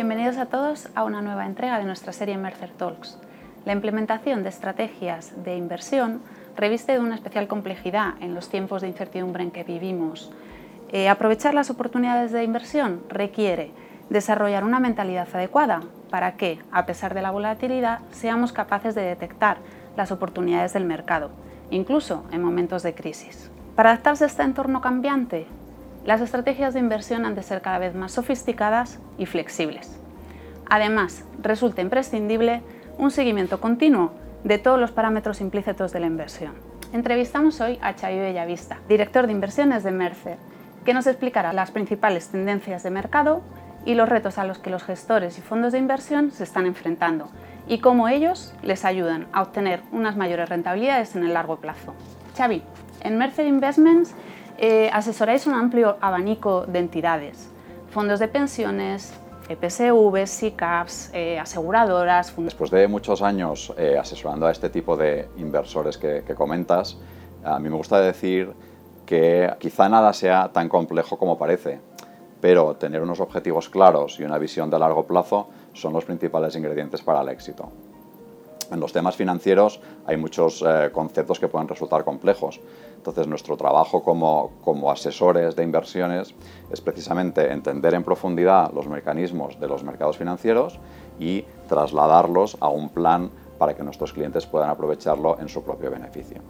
Bienvenidos a todos a una nueva entrega de nuestra serie Mercer Talks. La implementación de estrategias de inversión reviste de una especial complejidad en los tiempos de incertidumbre en que vivimos. Eh, aprovechar las oportunidades de inversión requiere desarrollar una mentalidad adecuada para que, a pesar de la volatilidad, seamos capaces de detectar las oportunidades del mercado, incluso en momentos de crisis. Para adaptarse a este entorno cambiante, las estrategias de inversión han de ser cada vez más sofisticadas y flexibles. Además, resulta imprescindible un seguimiento continuo de todos los parámetros implícitos de la inversión. Entrevistamos hoy a Xavi Bellavista, director de inversiones de Mercer, que nos explicará las principales tendencias de mercado y los retos a los que los gestores y fondos de inversión se están enfrentando y cómo ellos les ayudan a obtener unas mayores rentabilidades en el largo plazo. Xavi, en Mercer Investments eh, asesoráis un amplio abanico de entidades, fondos de pensiones, EPSV, SICAPs, eh, aseguradoras. Después de muchos años eh, asesorando a este tipo de inversores que, comentas, a mí me gusta decir que quizá nada sea tan complejo como parece, pero tener unos objetivos claros y una visión de largo plazo son los principales ingredientes para el éxito. En los temas financieros hay muchos eh, conceptos que pueden resultar complejos. Entonces, nuestro trabajo como, como, asesores de inversiones es precisamente entender en profundidad los mecanismos de los mercados financieros y trasladarlos a un plan para que nuestros clientes puedan aprovecharlo en su propio beneficio.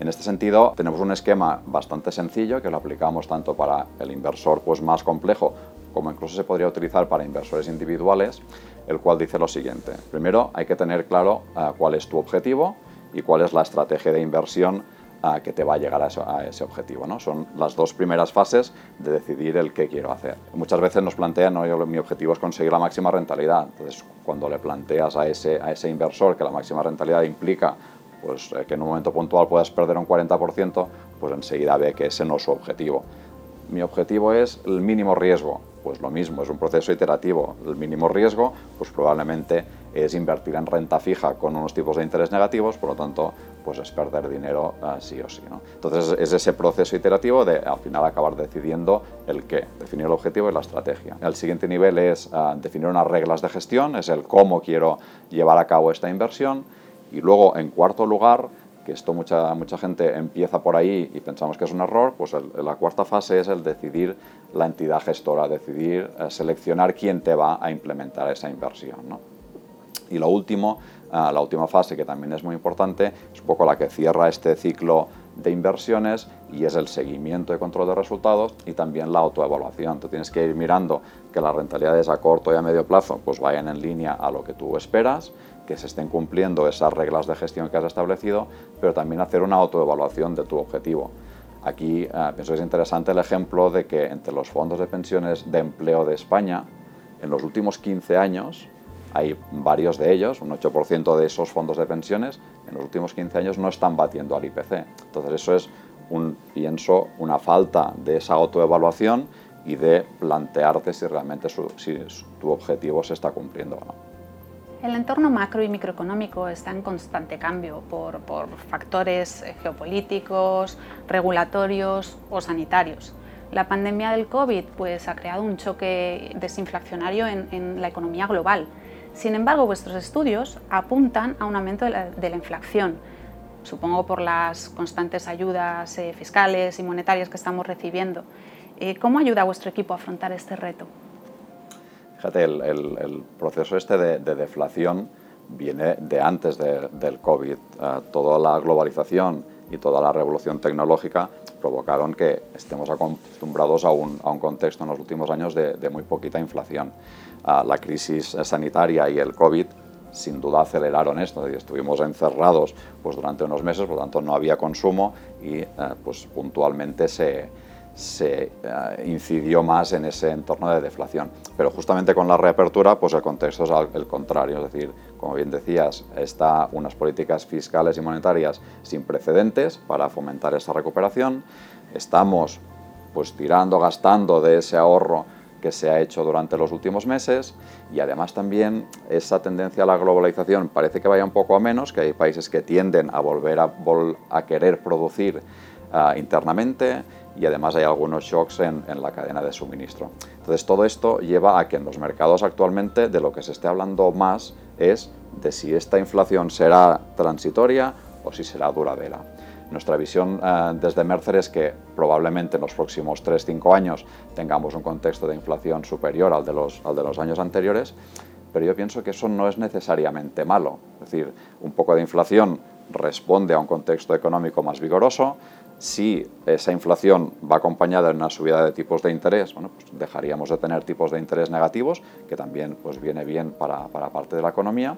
En este sentido, tenemos un esquema bastante sencillo que lo aplicamos tanto para el inversor pues, más complejo como incluso se podría utilizar para inversores individuales, el cual dice lo siguiente. Primero, hay que tener claro uh, cuál es tu objetivo y cuál es la estrategia de inversión uh, que te va a llegar a, a ese objetivo. ¿no? Son las dos primeras fases de decidir el qué quiero hacer. Muchas veces nos plantean, ¿no? Yo, mi objetivo es conseguir la máxima rentabilidad. Entonces, cuando le planteas a ese, a ese inversor que la máxima rentabilidad implica pues, eh, que en un momento puntual puedas perder un 40%, pues enseguida ve que ese no es su objetivo. Mi objetivo es el mínimo riesgo. Pues lo mismo, es un proceso iterativo. El mínimo riesgo, pues probablemente es invertir en renta fija con unos tipos de interés negativos, por lo tanto, pues es perder dinero uh, sí o sí. ¿no? Entonces es ese proceso iterativo de al final acabar decidiendo el qué, definir el objetivo y la estrategia. El siguiente nivel es uh, definir unas reglas de gestión, es el cómo quiero llevar a cabo esta inversión y luego, en cuarto lugar, que esto mucha, mucha gente empieza por ahí y pensamos que es un error, pues la cuarta fase es el decidir la entidad gestora, decidir eh, seleccionar quién te va a implementar esa inversión. ¿no? Y lo último, eh, la última fase que también es muy importante, es un poco la que cierra este ciclo de inversiones y es el seguimiento y control de resultados y también la autoevaluación. Tú tienes que ir mirando que las rentabilidades a corto y a medio plazo pues vayan en línea a lo que tú esperas que se estén cumpliendo esas reglas de gestión que has establecido, pero también hacer una autoevaluación de tu objetivo. Aquí uh, pienso que es interesante el ejemplo de que entre los fondos de pensiones de empleo de España, en los últimos 15 años, hay varios de ellos, un 8% de esos fondos de pensiones, en los últimos 15 años no están batiendo al IPC. Entonces eso es, un, pienso, una falta de esa autoevaluación y de plantearte si realmente su, si tu objetivo se está cumpliendo o no. El entorno macro y microeconómico está en constante cambio por, por, factores geopolíticos, regulatorios o sanitarios. La pandemia del COVID pues, ha creado un choque desinflacionario en, en, la economía global. Sin embargo, vuestros estudios apuntan a un aumento de la, inflación, supongo por las constantes ayudas eh, fiscales y monetarias que estamos recibiendo. Eh, ¿Cómo ayuda vuestro equipo a afrontar este reto? Fíjate, el, proceso este de, de, deflación viene de antes de, del COVID. Uh, toda la globalización y toda la revolución tecnológica provocaron que estemos acostumbrados a un, a un contexto en los últimos años de, de muy poquita inflación. Uh, la crisis sanitaria y el COVID sin duda aceleraron esto. Estuvimos encerrados pues, durante unos meses, por lo tanto no había consumo y uh, pues, puntualmente se, se uh, incidió más en ese entorno de deflación. Pero justamente con la reapertura, pues el contexto es el contrario, es decir, como bien decías, está unas políticas fiscales y monetarias sin precedentes para fomentar esta recuperación. Estamos pues tirando, gastando de ese ahorro que se ha hecho durante los últimos meses y además también esa tendencia a la globalización parece que vaya un poco a menos, que hay países que tienden a volver a, vol a querer producir ah, internamente y además hay algunos shocks en, la cadena de suministro. Entonces todo esto lleva a que en los mercados actualmente de lo que se esté hablando más es de si esta inflación será transitoria o si será duradera. Nuestra visión eh, desde Mercer es que probablemente en los próximos 3-5 años tengamos un contexto de inflación superior al de, los, al de los años anteriores, pero yo pienso que eso no es necesariamente malo. Es decir, un poco de inflación responde a un contexto económico más vigoroso, si esa inflación va acompañada de una subida de tipos de interés, bueno, pues dejaríamos de tener tipos de interés negativos, que también pues, viene bien para, para, parte de la economía.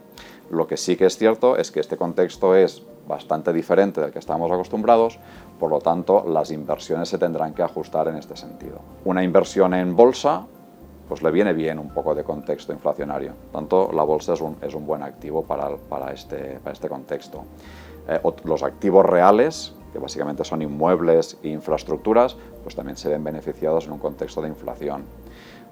Lo que sí que es cierto es que este contexto es bastante diferente del que estamos acostumbrados, por lo tanto las inversiones se tendrán que ajustar en este sentido. Una inversión en bolsa pues le viene bien un poco de contexto inflacionario. Tanto la bolsa es un, es un buen activo para, para, este, para este contexto. Eh, los activos reales que básicamente son inmuebles e infraestructuras, pues también se ven beneficiados en un contexto de inflación.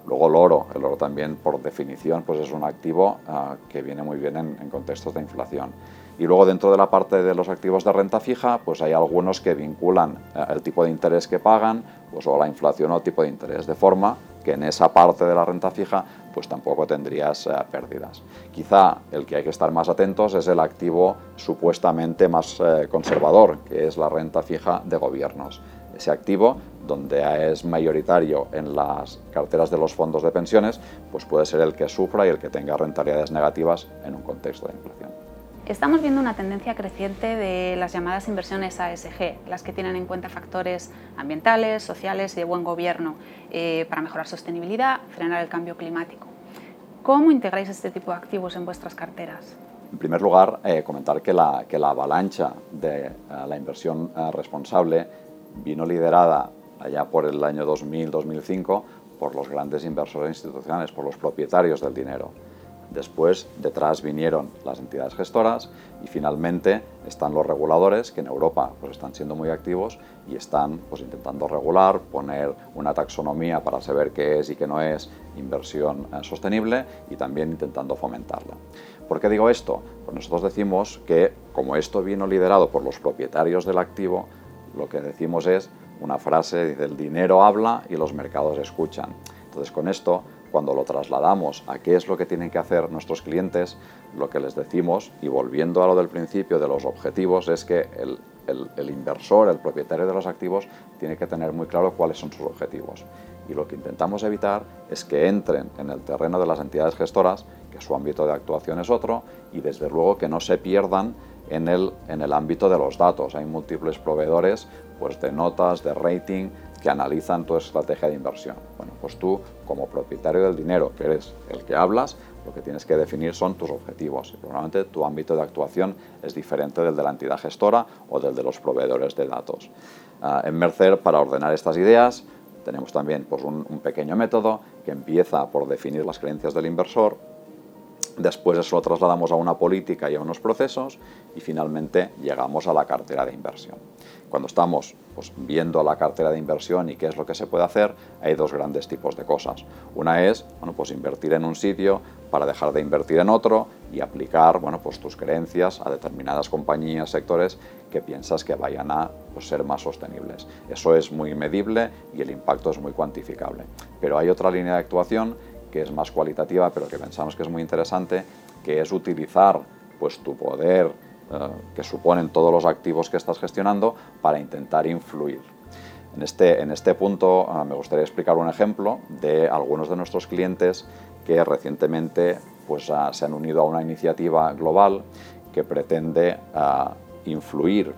Luego el oro, el oro también por definición pues es un activo uh, que viene muy bien en, contextos de inflación. Y luego dentro de la parte de los activos de renta fija, pues hay algunos que vinculan uh, el tipo de interés que pagan pues, o la inflación o el tipo de interés, de forma que en esa parte de la renta fija pues tampoco tendrías eh, pérdidas. Quizá el que hay que estar más atentos es el activo supuestamente más eh, conservador, que es la renta fija de gobiernos. Ese activo, donde es mayoritario en las carteras de los fondos de pensiones, pues puede ser el que sufra y el que tenga rentabilidades negativas en un contexto de inflación. Estamos viendo una tendencia creciente de las llamadas inversiones ASG, las que tienen en cuenta factores ambientales, sociales y de buen gobierno eh, para mejorar sostenibilidad, frenar el cambio climático. ¿Cómo integráis este tipo de activos en vuestras carteras? En primer lugar, eh, comentar que la, avalancha de uh, la inversión responsable vino liderada allá por el año 2000-2005 por los grandes inversores institucionales, por los propietarios del dinero Después, detrás vinieron las entidades gestoras y finalmente están los reguladores que en Europa pues, están siendo muy activos y están pues, intentando regular, poner una taxonomía para saber qué es y qué no es inversión eh, sostenible y también intentando fomentarla. ¿Por qué digo esto? Pues nosotros decimos que como esto vino liderado por los propietarios del activo, lo que decimos es una frase, dice, el dinero habla y los mercados escuchan. Entonces con esto cuando lo trasladamos a qué es lo que tienen que hacer nuestros clientes, lo que les decimos, y volviendo a lo del principio de los objetivos, es que el, el, inversor, el propietario de los activos, tiene que tener muy claro cuáles son sus objetivos. Y lo que intentamos evitar es que entren en el terreno de las entidades gestoras, que su ámbito de actuación es otro, y desde luego que no se pierdan en el, en el ámbito de los datos. Hay múltiples proveedores pues, de notas, de rating, que analizan tu estrategia de inversión. Bueno, pues tú, como propietario del dinero, que eres el que hablas, lo que tienes que definir son tus objetivos. Y probablemente tu ámbito de actuación es diferente del de la entidad gestora o del de los proveedores de datos. Uh, en Mercer, para ordenar estas ideas, tenemos también pues, un pequeño método que empieza por definir las creencias del inversor, Después eso lo trasladamos a una política y a unos procesos y finalmente llegamos a la cartera de inversión. Cuando estamos pues, viendo la cartera de inversión y qué es lo que se puede hacer, hay dos grandes tipos de cosas. Una es bueno, pues invertir en un sitio para dejar de invertir en otro y aplicar bueno, pues tus creencias a determinadas compañías, sectores que piensas que vayan a pues, ser más sostenibles. Eso es muy medible y el impacto es muy cuantificable. Pero hay otra línea de actuación que es más cualitativa, pero que pensamos que es muy interesante, que es utilizar pues, tu poder eh, que suponen todos los activos que estás gestionando para intentar influir. En este, en este punto eh, me gustaría explicar un ejemplo de algunos de nuestros clientes que recientemente pues, uh, se han unido a una iniciativa global que pretende uh, influir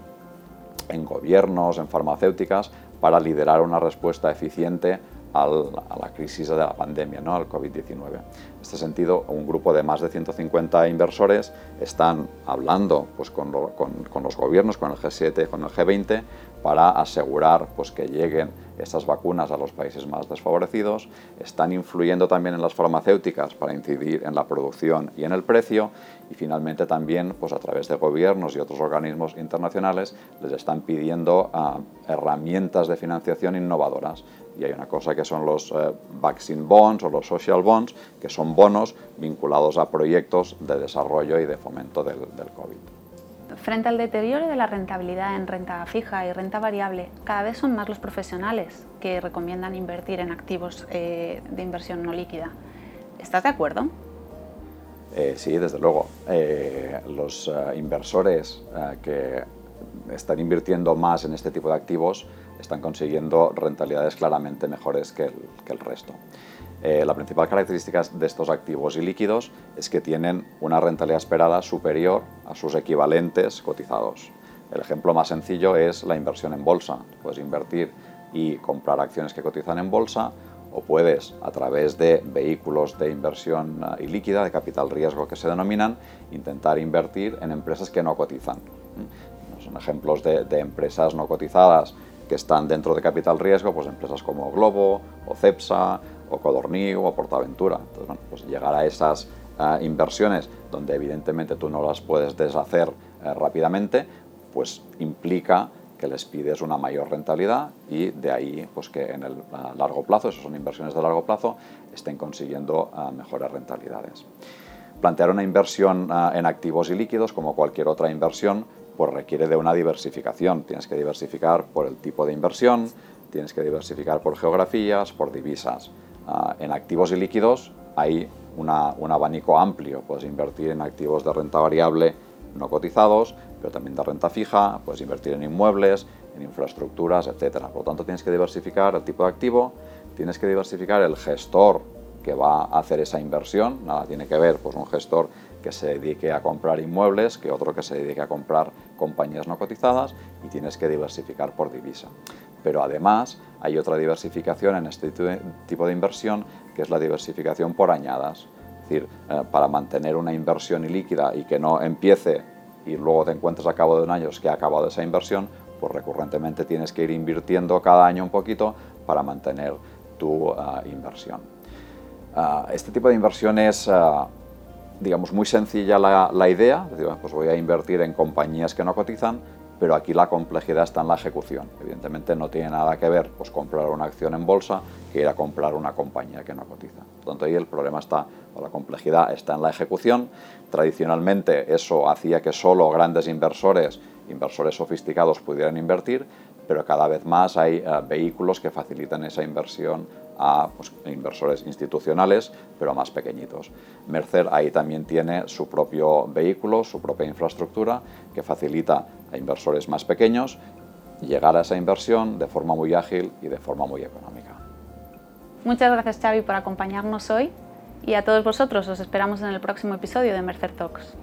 en gobiernos, en farmacéuticas, para liderar una respuesta eficiente al, a la crisis de la pandemia, ¿no? al COVID-19. En este sentido, un grupo de más de 150 inversores están hablando pues, con, con los gobiernos, con el G7, con el G20, para asegurar pues, que lleguen estas vacunas a los países más desfavorecidos, están influyendo también en las farmacéuticas para incidir en la producción y en el precio y finalmente también pues, a través de gobiernos y otros organismos internacionales les están pidiendo uh, herramientas de financiación innovadoras y hay una cosa que son los eh, vaccine bonds o los social bonds, que son bonos vinculados a proyectos de desarrollo y de fomento del, del COVID. Frente al deterioro de la rentabilidad en renta fija y renta variable, cada vez son más los profesionales que recomiendan invertir en activos eh, de inversión no líquida. ¿Estás de acuerdo? Eh, sí, desde luego. Eh, los inversores que están invirtiendo más en este tipo de activos están consiguiendo rentabilidades claramente mejores que el resto. Eh, la principal característica de estos activos y líquidos es que tienen una rentabilidad esperada superior a sus equivalentes cotizados. El ejemplo más sencillo es la inversión en bolsa. Puedes invertir y comprar acciones que cotizan en bolsa o puedes, a través de vehículos de inversión eh, ilíquida, de capital riesgo que se denominan, intentar invertir en empresas que no cotizan. Son ejemplos de, empresas no cotizadas que están dentro de capital riesgo, pues empresas como Globo o Cepsa o Codorniu o Portaventura. Entonces, bueno, pues llegar a esas eh, inversiones donde evidentemente tú no las puedes deshacer eh, rápidamente, pues implica que les pides una mayor rentabilidad y de ahí pues que en el largo plazo, esas son inversiones de largo plazo, estén consiguiendo eh, mejores rentabilidades. Plantear una inversión en activos y líquidos, como cualquier otra inversión, pues requiere de una diversificación. Tienes que diversificar por el tipo de inversión, tienes que diversificar por geografías, por divisas. Ah, en activos y líquidos hay un abanico amplio. Puedes invertir en activos de renta variable no cotizados, pero también de renta fija, puedes invertir en inmuebles, en infraestructuras, etc. Por lo tanto, tienes que diversificar el tipo de activo, tienes que diversificar el gestor que va a hacer esa inversión. Nada tiene que ver pues, un gestor que se dedique a comprar inmuebles que otro que se dedique a comprar compañías no cotizadas y tienes que diversificar por divisa. Pero además hay otra diversificación en este tipo de inversión que es la diversificación por añadas. Es decir, eh, para mantener una inversión ilíquida y que no empiece y luego te encuentres a cabo de un año que ha acabado esa inversión, pues recurrentemente tienes que ir invirtiendo cada año un poquito para mantener tu eh, inversión. Eh, este tipo de inversión es digamos, muy sencilla la, idea, pues voy a invertir en compañías que no cotizan, pero aquí la complejidad está en la ejecución. Evidentemente no tiene nada que ver pues, comprar una acción en bolsa que ir a comprar una compañía que no cotiza. Tanto, ahí el problema está, o la complejidad está en la ejecución. Tradicionalmente eso hacía que solo grandes inversores, inversores sofisticados pudieran invertir, pero cada vez más hay eh, vehículos que facilitan esa inversión a pues, inversores institucionales, pero más pequeñitos. Mercer ahí también tiene su propio vehículo, su propia infraestructura, que facilita a inversores más pequeños llegar a esa inversión de forma muy ágil y de forma muy económica. Muchas gracias Xavi por acompañarnos hoy y a todos vosotros os esperamos en el próximo episodio de Mercer Talks.